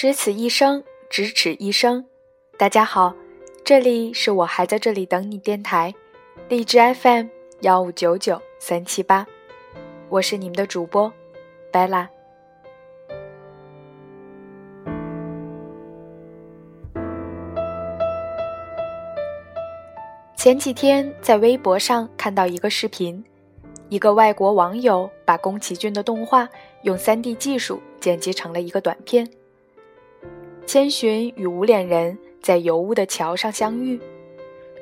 只此一生，咫尺一生。大家好，这里是我还在这里等你电台，荔枝 FM 幺五九九三七八，我是你们的主播贝拉。前几天在微博上看到一个视频，一个外国网友把宫崎骏的动画用 3D 技术剪辑成了一个短片。千寻与无脸人在油污的桥上相遇，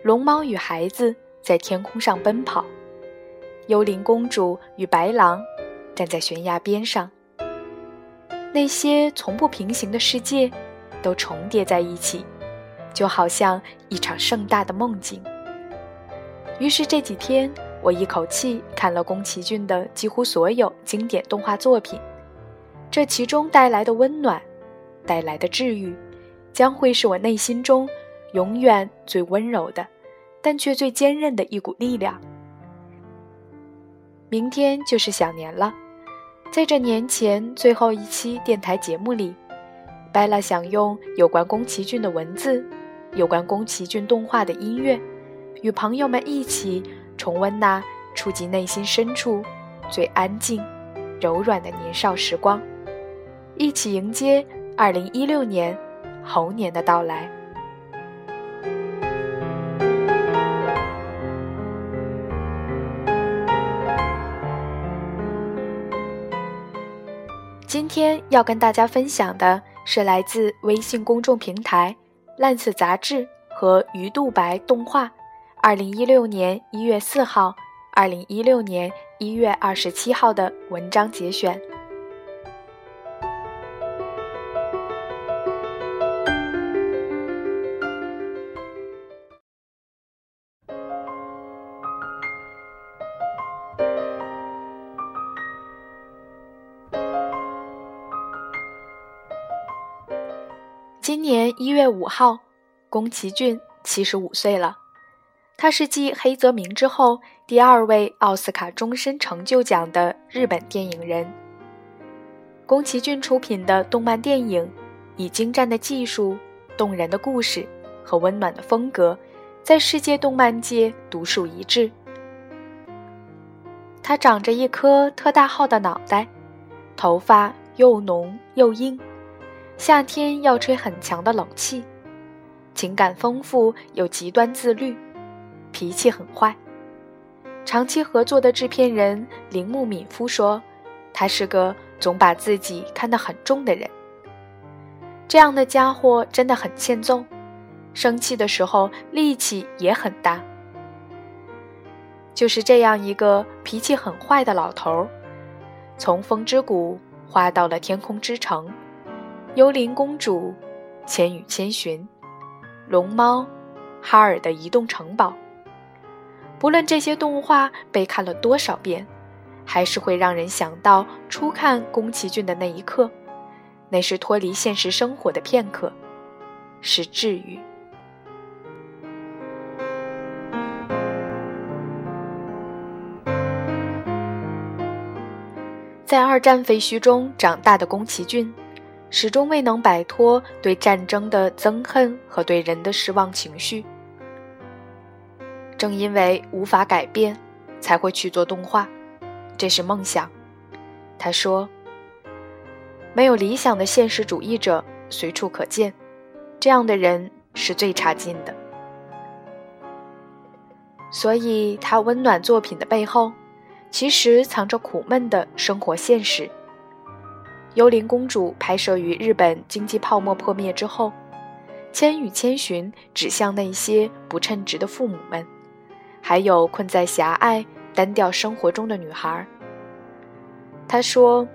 龙猫与孩子在天空上奔跑，幽灵公主与白狼站在悬崖边上。那些从不平行的世界都重叠在一起，就好像一场盛大的梦境。于是这几天，我一口气看了宫崎骏的几乎所有经典动画作品，这其中带来的温暖，带来的治愈，将会是我内心中永远最温柔的，但却最坚韧的一股力量。明天就是小年了，在这年前最后一期电台节目里，拜拉想用有关宫崎骏的文字，有关宫崎骏动画的音乐。与朋友们一起重温那触及内心深处最安静、柔软的年少时光，一起迎接二零一六年猴年的到来。今天要跟大家分享的是来自微信公众平台“烂色杂志”和“鱼肚白动画”。二零一六年一月四号，二零一六年一月二十七号的文章节选。今年一月五号，宫崎骏七十五岁了。他是继黑泽明之后第二位奥斯卡终身成就奖的日本电影人。宫崎骏出品的动漫电影，以精湛的技术、动人的故事和温暖的风格，在世界动漫界独树一帜。他长着一颗特大号的脑袋，头发又浓又硬，夏天要吹很强的冷气，情感丰富又极端自律。脾气很坏。长期合作的制片人铃木敏夫说：“他是个总把自己看得很重的人。这样的家伙真的很欠揍，生气的时候力气也很大。就是这样一个脾气很坏的老头儿，从风之谷画到了天空之城，幽灵公主，千与千寻，龙猫，哈尔的移动城堡。”不论这些动画被看了多少遍，还是会让人想到初看宫崎骏的那一刻，那是脱离现实生活的片刻，是治愈。在二战废墟中长大的宫崎骏，始终未能摆脱对战争的憎恨和对人的失望情绪。正因为无法改变，才会去做动画，这是梦想。他说：“没有理想的现实主义者随处可见，这样的人是最差劲的。”所以，他温暖作品的背后，其实藏着苦闷的生活现实。《幽灵公主》拍摄于日本经济泡沫破灭之后，《千与千寻》指向那些不称职的父母们。还有困在狭隘、单调生活中的女孩。他说：“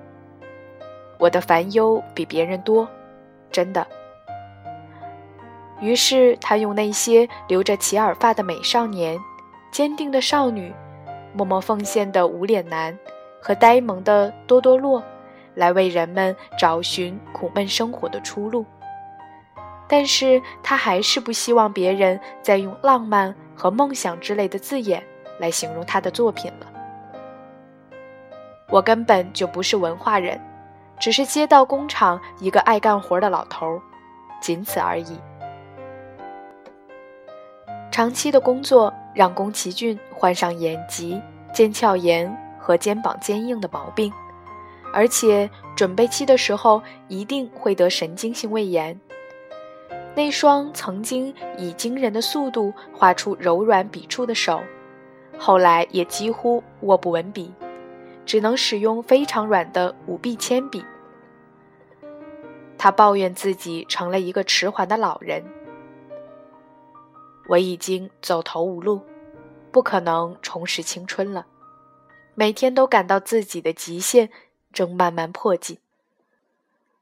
我的烦忧比别人多，真的。”于是他用那些留着齐耳发的美少年、坚定的少女、默默奉献的无脸男和呆萌的多多洛，来为人们找寻苦闷生活的出路。但是他还是不希望别人再用浪漫。和梦想之类的字眼来形容他的作品了。我根本就不是文化人，只是街道工厂一个爱干活的老头，仅此而已。长期的工作让宫崎骏患上眼疾、腱鞘炎和肩膀坚硬的毛病，而且准备期的时候一定会得神经性胃炎。那双曾经以惊人的速度画出柔软笔触的手，后来也几乎握不稳笔，只能使用非常软的五 B 铅笔。他抱怨自己成了一个迟缓的老人。我已经走投无路，不可能重拾青春了，每天都感到自己的极限正慢慢迫近。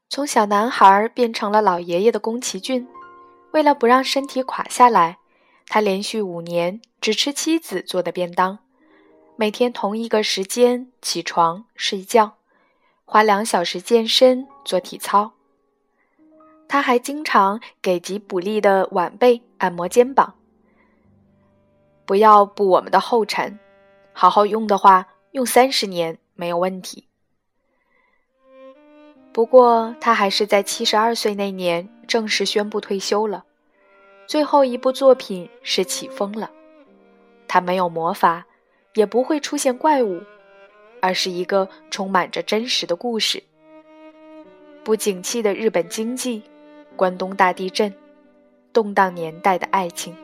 从小男孩变成了老爷爷的宫崎骏。为了不让身体垮下来，他连续五年只吃妻子做的便当，每天同一个时间起床睡觉，花两小时健身做体操。他还经常给吉卜力的晚辈按摩肩膀。不要步我们的后尘，好好用的话，用三十年没有问题。不过，他还是在七十二岁那年正式宣布退休了。最后一部作品是《起风了》，他没有魔法，也不会出现怪物，而是一个充满着真实的故事。不景气的日本经济，关东大地震，动荡年代的爱情。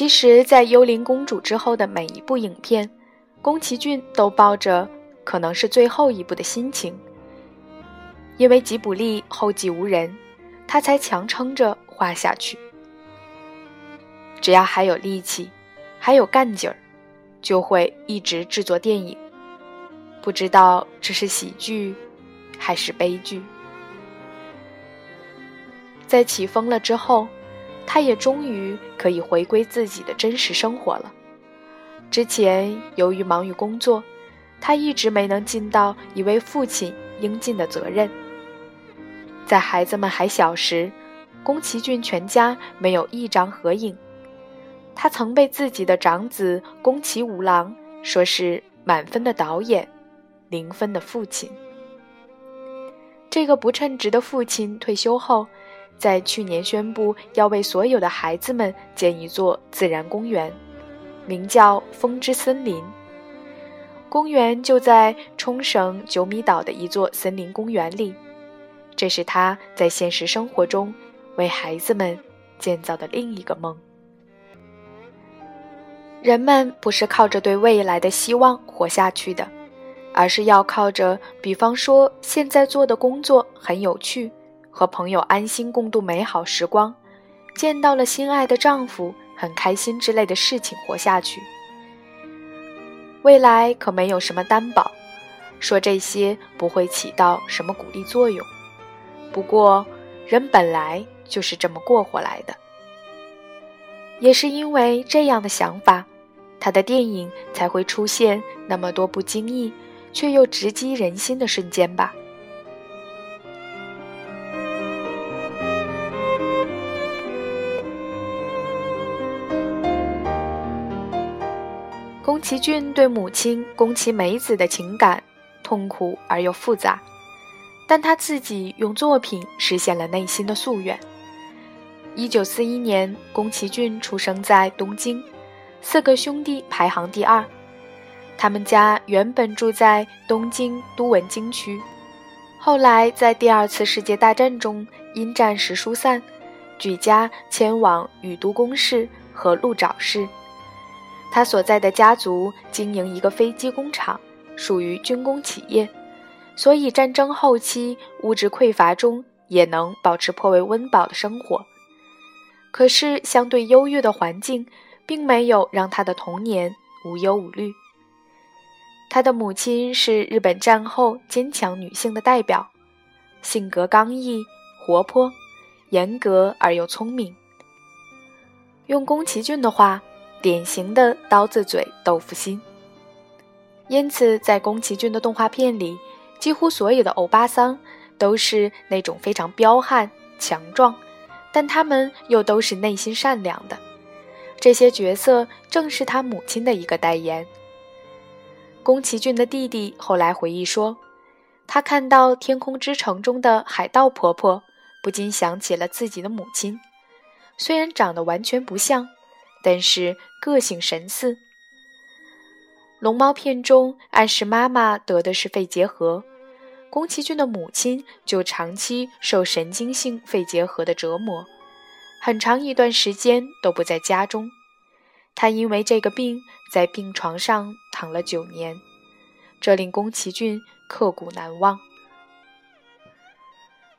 其实，在《幽灵公主》之后的每一部影片，宫崎骏都抱着可能是最后一部的心情，因为吉卜力后继无人，他才强撑着画下去。只要还有力气，还有干劲儿，就会一直制作电影。不知道这是喜剧，还是悲剧。在起风了之后。他也终于可以回归自己的真实生活了。之前由于忙于工作，他一直没能尽到一位父亲应尽的责任。在孩子们还小时，宫崎骏全家没有一张合影。他曾被自己的长子宫崎五郎说是满分的导演，零分的父亲。这个不称职的父亲退休后。在去年宣布要为所有的孩子们建一座自然公园，名叫“风之森林”。公园就在冲绳九米岛的一座森林公园里，这是他在现实生活中为孩子们建造的另一个梦。人们不是靠着对未来的希望活下去的，而是要靠着，比方说现在做的工作很有趣。和朋友安心共度美好时光，见到了心爱的丈夫，很开心之类的事情活下去。未来可没有什么担保，说这些不会起到什么鼓励作用。不过，人本来就是这么过活来的。也是因为这样的想法，他的电影才会出现那么多不经意却又直击人心的瞬间吧。宫崎骏对母亲宫崎美子的情感痛苦而又复杂，但他自己用作品实现了内心的夙愿。一九四一年，宫崎骏出生在东京，四个兄弟排行第二。他们家原本住在东京都文京区，后来在第二次世界大战中因战事疏散，举家迁往宇都宫市和鹿沼市。他所在的家族经营一个飞机工厂，属于军工企业，所以战争后期物质匮乏中也能保持颇为温饱的生活。可是，相对优越的环境，并没有让他的童年无忧无虑。他的母亲是日本战后坚强女性的代表，性格刚毅、活泼、严格而又聪明。用宫崎骏的话。典型的刀子嘴豆腐心，因此在宫崎骏的动画片里，几乎所有的欧巴桑都是那种非常彪悍、强壮，但他们又都是内心善良的。这些角色正是他母亲的一个代言。宫崎骏的弟弟后来回忆说，他看到《天空之城》中的海盗婆婆，不禁想起了自己的母亲。虽然长得完全不像，但是个性神似。龙猫片中暗示妈妈得的是肺结核，宫崎骏的母亲就长期受神经性肺结核的折磨。很长一段时间都不在家中，他因为这个病在病床上躺了九年，这令宫崎骏刻骨难忘。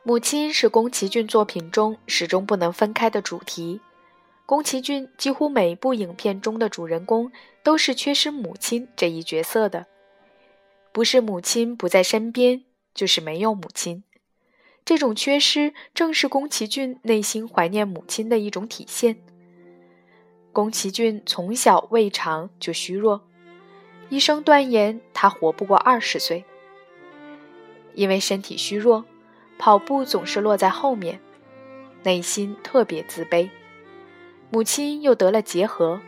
母亲是宫崎骏作品中始终不能分开的主题，宫崎骏几乎每一部影片中的主人公都是缺失母亲这一角色的，不是母亲不在身边，就是没有母亲。这种缺失正是宫崎骏内心怀念母亲的一种体现。宫崎骏从小胃肠就虚弱，医生断言他活不过二十岁。因为身体虚弱，跑步总是落在后面，内心特别自卑。母亲又得了结核，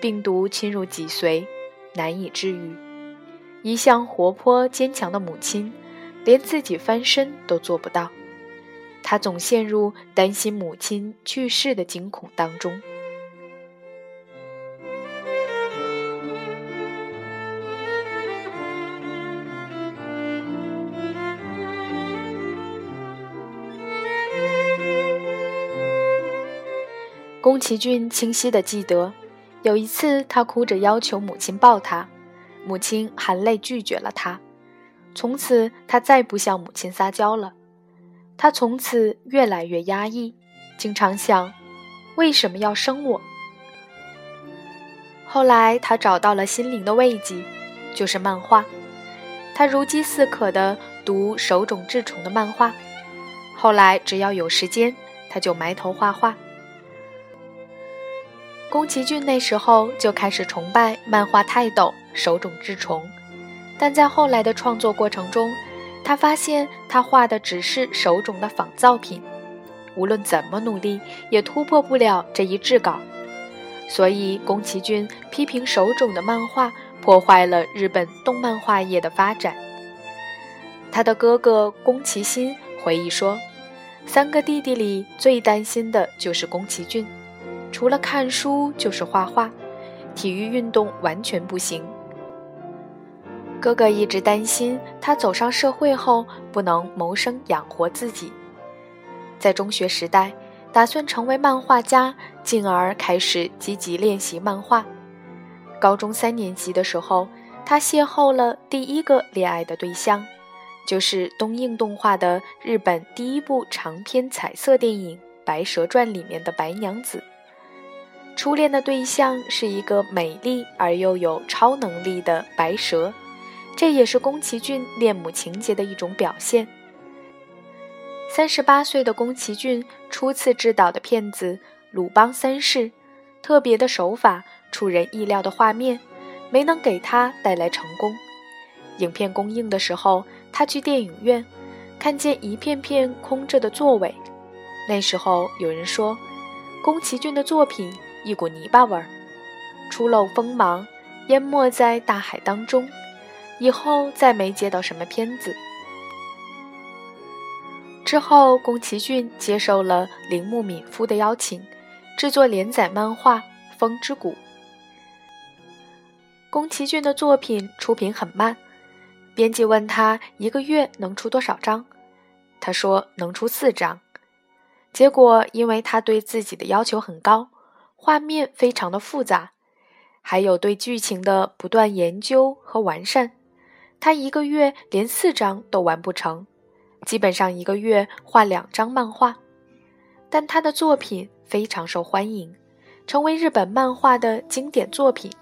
病毒侵入脊髓，难以治愈。一向活泼坚强的母亲。连自己翻身都做不到，他总陷入担心母亲去世的惊恐当中。宫崎骏清晰的记得，有一次他哭着要求母亲抱他，母亲含泪拒绝了他。从此，他再不向母亲撒娇了。他从此越来越压抑，经常想：为什么要生我？后来，他找到了心灵的慰藉，就是漫画。他如饥似渴地读手冢治虫的漫画。后来，只要有时间，他就埋头画画。宫崎骏那时候就开始崇拜漫画泰斗手冢治虫。但在后来的创作过程中，他发现他画的只是手冢的仿造品，无论怎么努力也突破不了这一制稿。所以宫崎骏批评手冢的漫画破坏了日本动漫画业的发展。他的哥哥宫崎新回忆说：“三个弟弟里最担心的就是宫崎骏，除了看书就是画画，体育运动完全不行。”哥哥一直担心他走上社会后不能谋生养活自己，在中学时代打算成为漫画家，进而开始积极练习漫画。高中三年级的时候，他邂逅了第一个恋爱的对象，就是东映动画的日本第一部长篇彩色电影《白蛇传》里面的白娘子。初恋的对象是一个美丽而又有超能力的白蛇。这也是宫崎骏恋母情节的一种表现。三十八岁的宫崎骏初次执导的片子《鲁邦三世》，特别的手法、出人意料的画面，没能给他带来成功。影片公映的时候，他去电影院，看见一片片空着的座位。那时候有人说，宫崎骏的作品一股泥巴味儿，初露锋芒，淹没在大海当中。以后再没接到什么片子。之后，宫崎骏接受了铃木敏夫的邀请，制作连载漫画《风之谷》。宫崎骏的作品出品很慢，编辑问他一个月能出多少张，他说能出四张。结果，因为他对自己的要求很高，画面非常的复杂，还有对剧情的不断研究和完善。他一个月连四张都完不成，基本上一个月画两张漫画，但他的作品非常受欢迎，成为日本漫画的经典作品。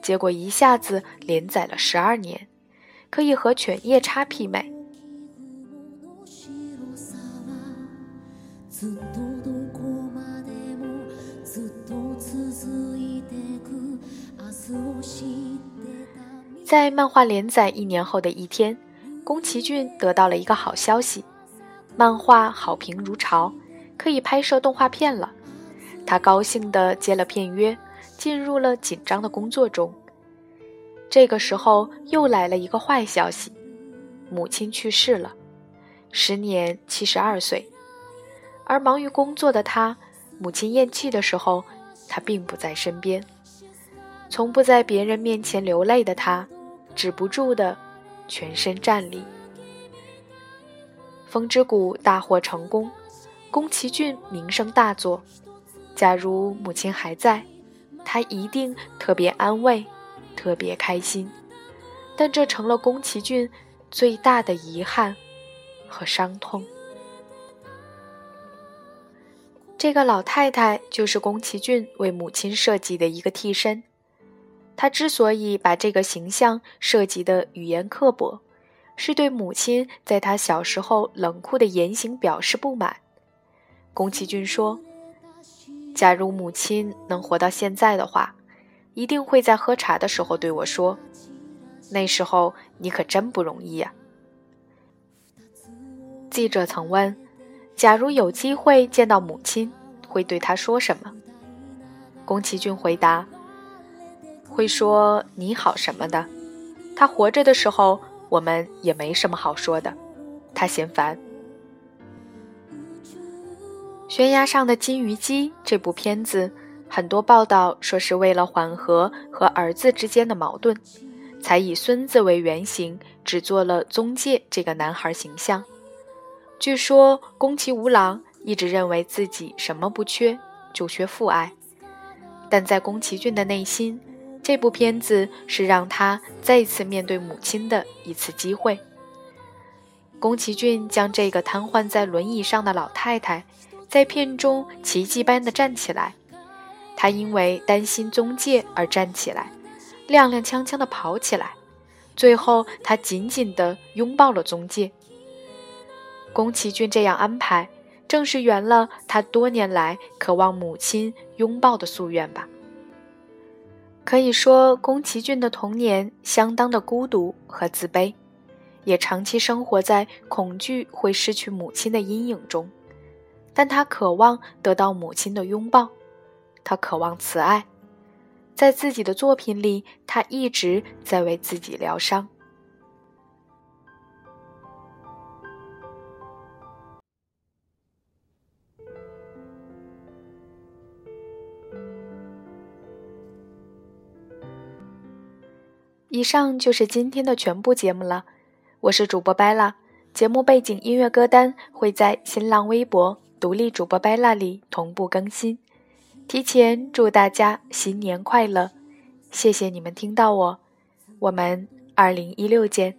结果一下子连载了十二年，可以和《犬夜叉》媲美。在漫画连载一年后的一天，宫崎骏得到了一个好消息，漫画好评如潮，可以拍摄动画片了。他高兴地接了片约，进入了紧张的工作中。这个时候又来了一个坏消息：母亲去世了，时年七十二岁。而忙于工作的他，母亲咽气的时候，他并不在身边。从不在别人面前流泪的他，止不住的全身战栗。风之谷大获成功，宫崎骏名声大作。假如母亲还在，他一定特别安慰，特别开心。但这成了宫崎骏最大的遗憾和伤痛。这个老太太就是宫崎骏为母亲设计的一个替身。他之所以把这个形象设计的语言刻薄，是对母亲在他小时候冷酷的言行表示不满。宫崎骏说：“假如母亲能活到现在的话，一定会在喝茶的时候对我说：‘那时候你可真不容易呀。’”记者曾问：“假如有机会见到母亲，会对她说什么？”宫崎骏回答。会说你好什么的，他活着的时候，我们也没什么好说的，他嫌烦。悬崖上的金鱼姬这部片子，很多报道说是为了缓和和儿子之间的矛盾，才以孙子为原型，只做了宗介这个男孩形象。据说宫崎吾郎一直认为自己什么不缺，就缺父爱，但在宫崎骏的内心。这部片子是让他再次面对母亲的一次机会。宫崎骏将这个瘫痪在轮椅上的老太太，在片中奇迹般的站起来。她因为担心宗介而站起来，踉踉跄跄的跑起来，最后她紧紧地拥抱了宗介。宫崎骏这样安排，正是圆了他多年来渴望母亲拥抱的夙愿吧。可以说，宫崎骏的童年相当的孤独和自卑，也长期生活在恐惧会失去母亲的阴影中。但他渴望得到母亲的拥抱，他渴望慈爱。在自己的作品里，他一直在为自己疗伤。以上就是今天的全部节目了，我是主播拜拉。节目背景音乐歌单会在新浪微博“独立主播拜拉”里同步更新。提前祝大家新年快乐，谢谢你们听到我，我们二零一六见。